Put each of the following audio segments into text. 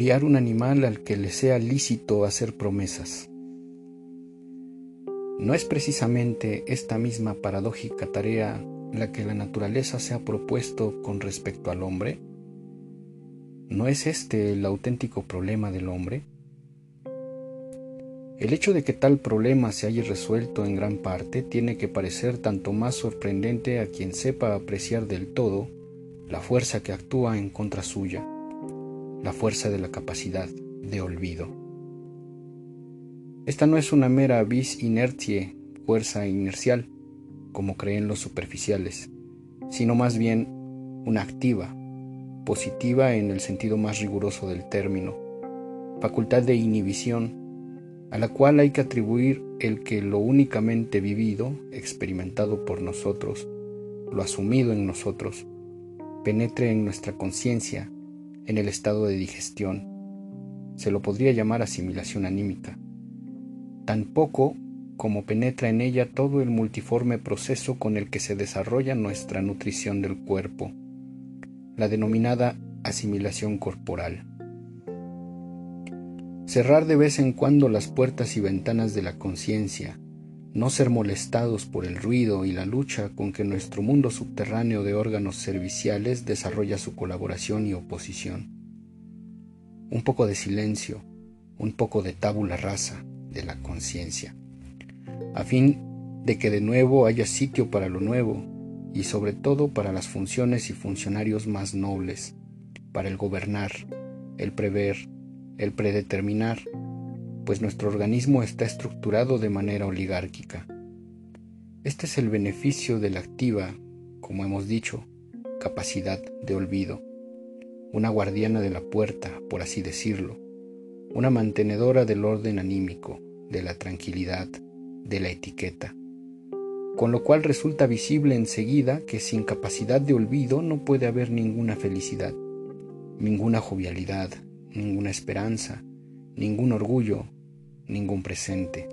criar un animal al que le sea lícito hacer promesas. ¿No es precisamente esta misma paradójica tarea la que la naturaleza se ha propuesto con respecto al hombre? ¿No es este el auténtico problema del hombre? El hecho de que tal problema se haya resuelto en gran parte tiene que parecer tanto más sorprendente a quien sepa apreciar del todo la fuerza que actúa en contra suya, la fuerza de la capacidad de olvido. Esta no es una mera vis inertie, fuerza inercial, como creen los superficiales, sino más bien una activa, positiva en el sentido más riguroso del término, facultad de inhibición a la cual hay que atribuir el que lo únicamente vivido, experimentado por nosotros, lo asumido en nosotros, penetre en nuestra conciencia, en el estado de digestión. Se lo podría llamar asimilación anímica. Tan poco como penetra en ella todo el multiforme proceso con el que se desarrolla nuestra nutrición del cuerpo, la denominada asimilación corporal. Cerrar de vez en cuando las puertas y ventanas de la conciencia, no ser molestados por el ruido y la lucha con que nuestro mundo subterráneo de órganos serviciales desarrolla su colaboración y oposición. Un poco de silencio, un poco de tábula rasa de la conciencia, a fin de que de nuevo haya sitio para lo nuevo y sobre todo para las funciones y funcionarios más nobles, para el gobernar, el prever, el predeterminar, pues nuestro organismo está estructurado de manera oligárquica. Este es el beneficio de la activa, como hemos dicho, capacidad de olvido, una guardiana de la puerta, por así decirlo, una mantenedora del orden anímico, de la tranquilidad, de la etiqueta, con lo cual resulta visible enseguida que sin capacidad de olvido no puede haber ninguna felicidad, ninguna jovialidad, ninguna esperanza, ningún orgullo, ningún presente.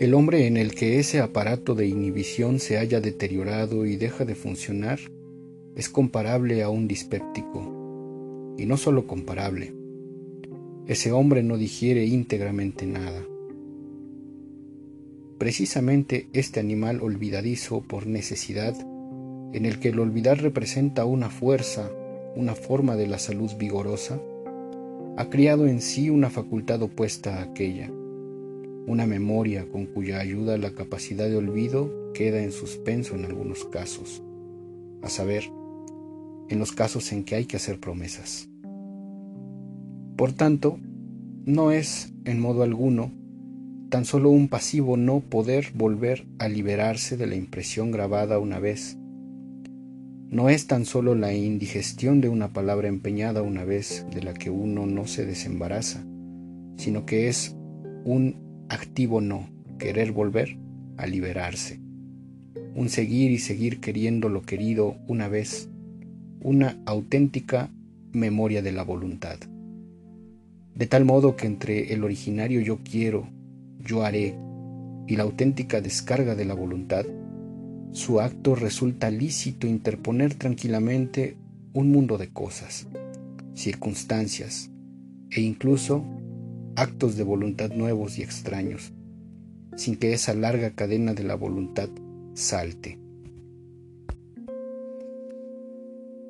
El hombre en el que ese aparato de inhibición se haya deteriorado y deja de funcionar es comparable a un dispéptico, y no solo comparable. Ese hombre no digiere íntegramente nada. Precisamente este animal olvidadizo por necesidad, en el que el olvidar representa una fuerza, una forma de la salud vigorosa, ha criado en sí una facultad opuesta a aquella, una memoria con cuya ayuda la capacidad de olvido queda en suspenso en algunos casos, a saber, en los casos en que hay que hacer promesas. Por tanto, no es, en modo alguno, tan solo un pasivo no poder volver a liberarse de la impresión grabada una vez, no es tan solo la indigestión de una palabra empeñada una vez de la que uno no se desembaraza, sino que es un activo no, querer volver a liberarse, un seguir y seguir queriendo lo querido una vez, una auténtica memoria de la voluntad. De tal modo que entre el originario yo quiero, yo haré, y la auténtica descarga de la voluntad, su acto resulta lícito interponer tranquilamente un mundo de cosas, circunstancias e incluso actos de voluntad nuevos y extraños, sin que esa larga cadena de la voluntad salte.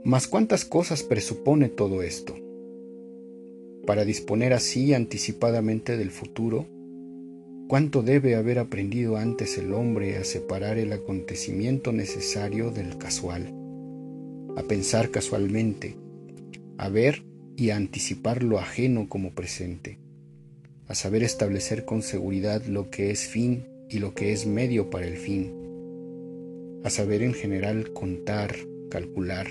Mas cuántas cosas presupone todo esto. Para disponer así anticipadamente del futuro, ¿Cuánto debe haber aprendido antes el hombre a separar el acontecimiento necesario del casual, a pensar casualmente, a ver y a anticipar lo ajeno como presente, a saber establecer con seguridad lo que es fin y lo que es medio para el fin, a saber en general contar, calcular?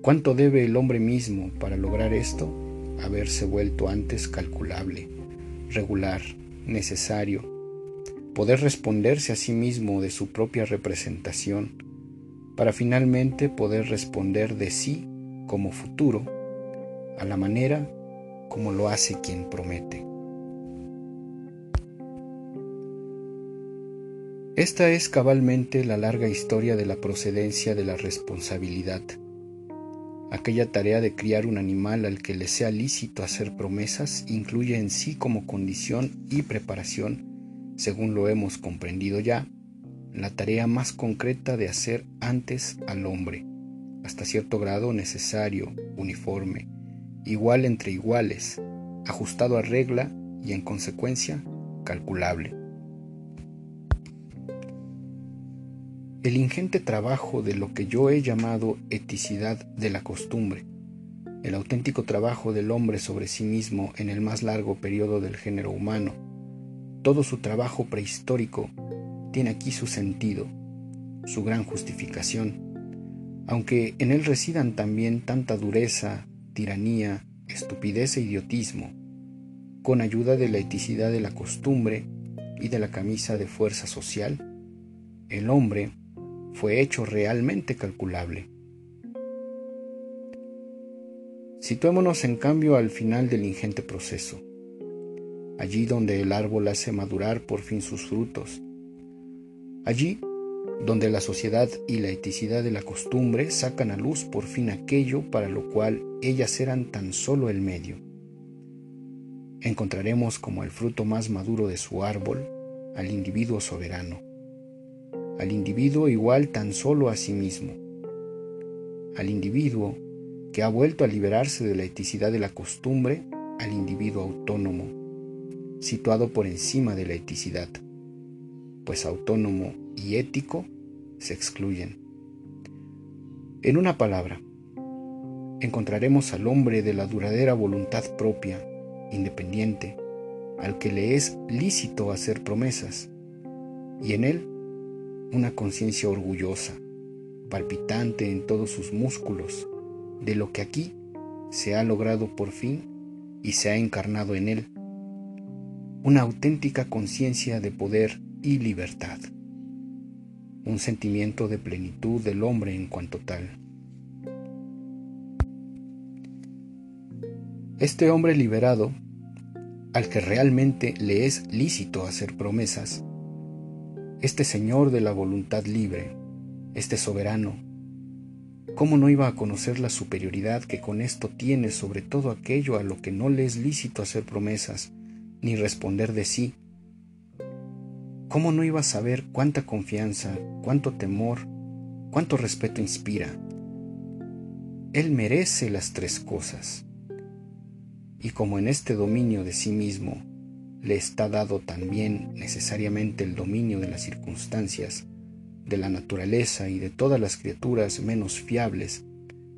¿Cuánto debe el hombre mismo para lograr esto? Haberse vuelto antes calculable, regular, necesario, poder responderse a sí mismo de su propia representación, para finalmente poder responder de sí como futuro, a la manera como lo hace quien promete. Esta es cabalmente la larga historia de la procedencia de la responsabilidad. Aquella tarea de criar un animal al que le sea lícito hacer promesas incluye en sí como condición y preparación, según lo hemos comprendido ya, la tarea más concreta de hacer antes al hombre, hasta cierto grado necesario, uniforme, igual entre iguales, ajustado a regla y en consecuencia calculable. El ingente trabajo de lo que yo he llamado eticidad de la costumbre, el auténtico trabajo del hombre sobre sí mismo en el más largo periodo del género humano, todo su trabajo prehistórico tiene aquí su sentido, su gran justificación, aunque en él residan también tanta dureza, tiranía, estupidez e idiotismo, con ayuda de la eticidad de la costumbre y de la camisa de fuerza social, el hombre, fue hecho realmente calculable. Situémonos en cambio al final del ingente proceso, allí donde el árbol hace madurar por fin sus frutos, allí donde la sociedad y la eticidad de la costumbre sacan a luz por fin aquello para lo cual ellas eran tan solo el medio. Encontraremos como el fruto más maduro de su árbol al individuo soberano al individuo igual tan solo a sí mismo, al individuo que ha vuelto a liberarse de la eticidad de la costumbre, al individuo autónomo, situado por encima de la eticidad, pues autónomo y ético se excluyen. En una palabra, encontraremos al hombre de la duradera voluntad propia, independiente, al que le es lícito hacer promesas, y en él una conciencia orgullosa, palpitante en todos sus músculos, de lo que aquí se ha logrado por fin y se ha encarnado en él, una auténtica conciencia de poder y libertad, un sentimiento de plenitud del hombre en cuanto tal. Este hombre liberado, al que realmente le es lícito hacer promesas, este Señor de la voluntad libre, este soberano, ¿cómo no iba a conocer la superioridad que con esto tiene sobre todo aquello a lo que no le es lícito hacer promesas ni responder de sí? ¿Cómo no iba a saber cuánta confianza, cuánto temor, cuánto respeto inspira? Él merece las tres cosas. Y como en este dominio de sí mismo le está dado también necesariamente el dominio de las circunstancias, de la naturaleza y de todas las criaturas menos fiables,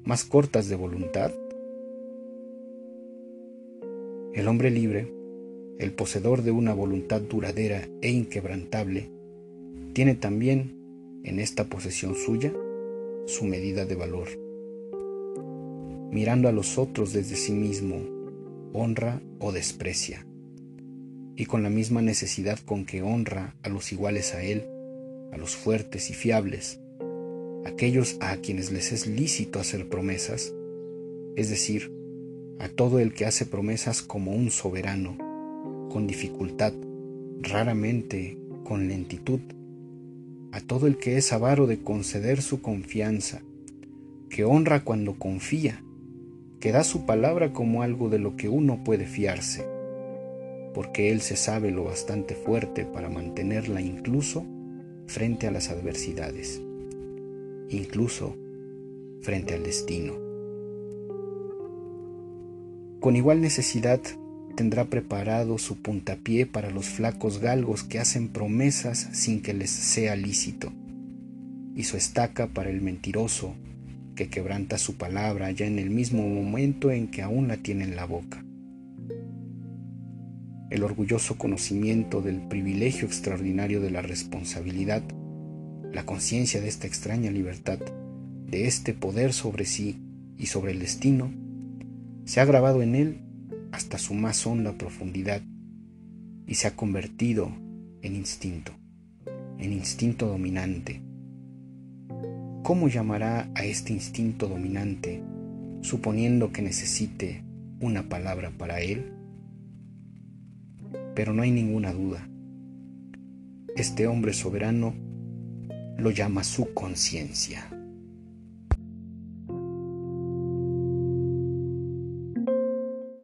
más cortas de voluntad? El hombre libre, el poseedor de una voluntad duradera e inquebrantable, tiene también en esta posesión suya su medida de valor. Mirando a los otros desde sí mismo, honra o desprecia y con la misma necesidad con que honra a los iguales a él, a los fuertes y fiables, aquellos a quienes les es lícito hacer promesas, es decir, a todo el que hace promesas como un soberano, con dificultad, raramente con lentitud, a todo el que es avaro de conceder su confianza, que honra cuando confía, que da su palabra como algo de lo que uno puede fiarse, porque Él se sabe lo bastante fuerte para mantenerla incluso frente a las adversidades, incluso frente al destino. Con igual necesidad tendrá preparado su puntapié para los flacos galgos que hacen promesas sin que les sea lícito, y su estaca para el mentiroso que quebranta su palabra ya en el mismo momento en que aún la tiene en la boca el orgulloso conocimiento del privilegio extraordinario de la responsabilidad, la conciencia de esta extraña libertad, de este poder sobre sí y sobre el destino, se ha grabado en él hasta su más honda profundidad y se ha convertido en instinto, en instinto dominante. ¿Cómo llamará a este instinto dominante, suponiendo que necesite una palabra para él? Pero no hay ninguna duda. Este hombre soberano lo llama su conciencia.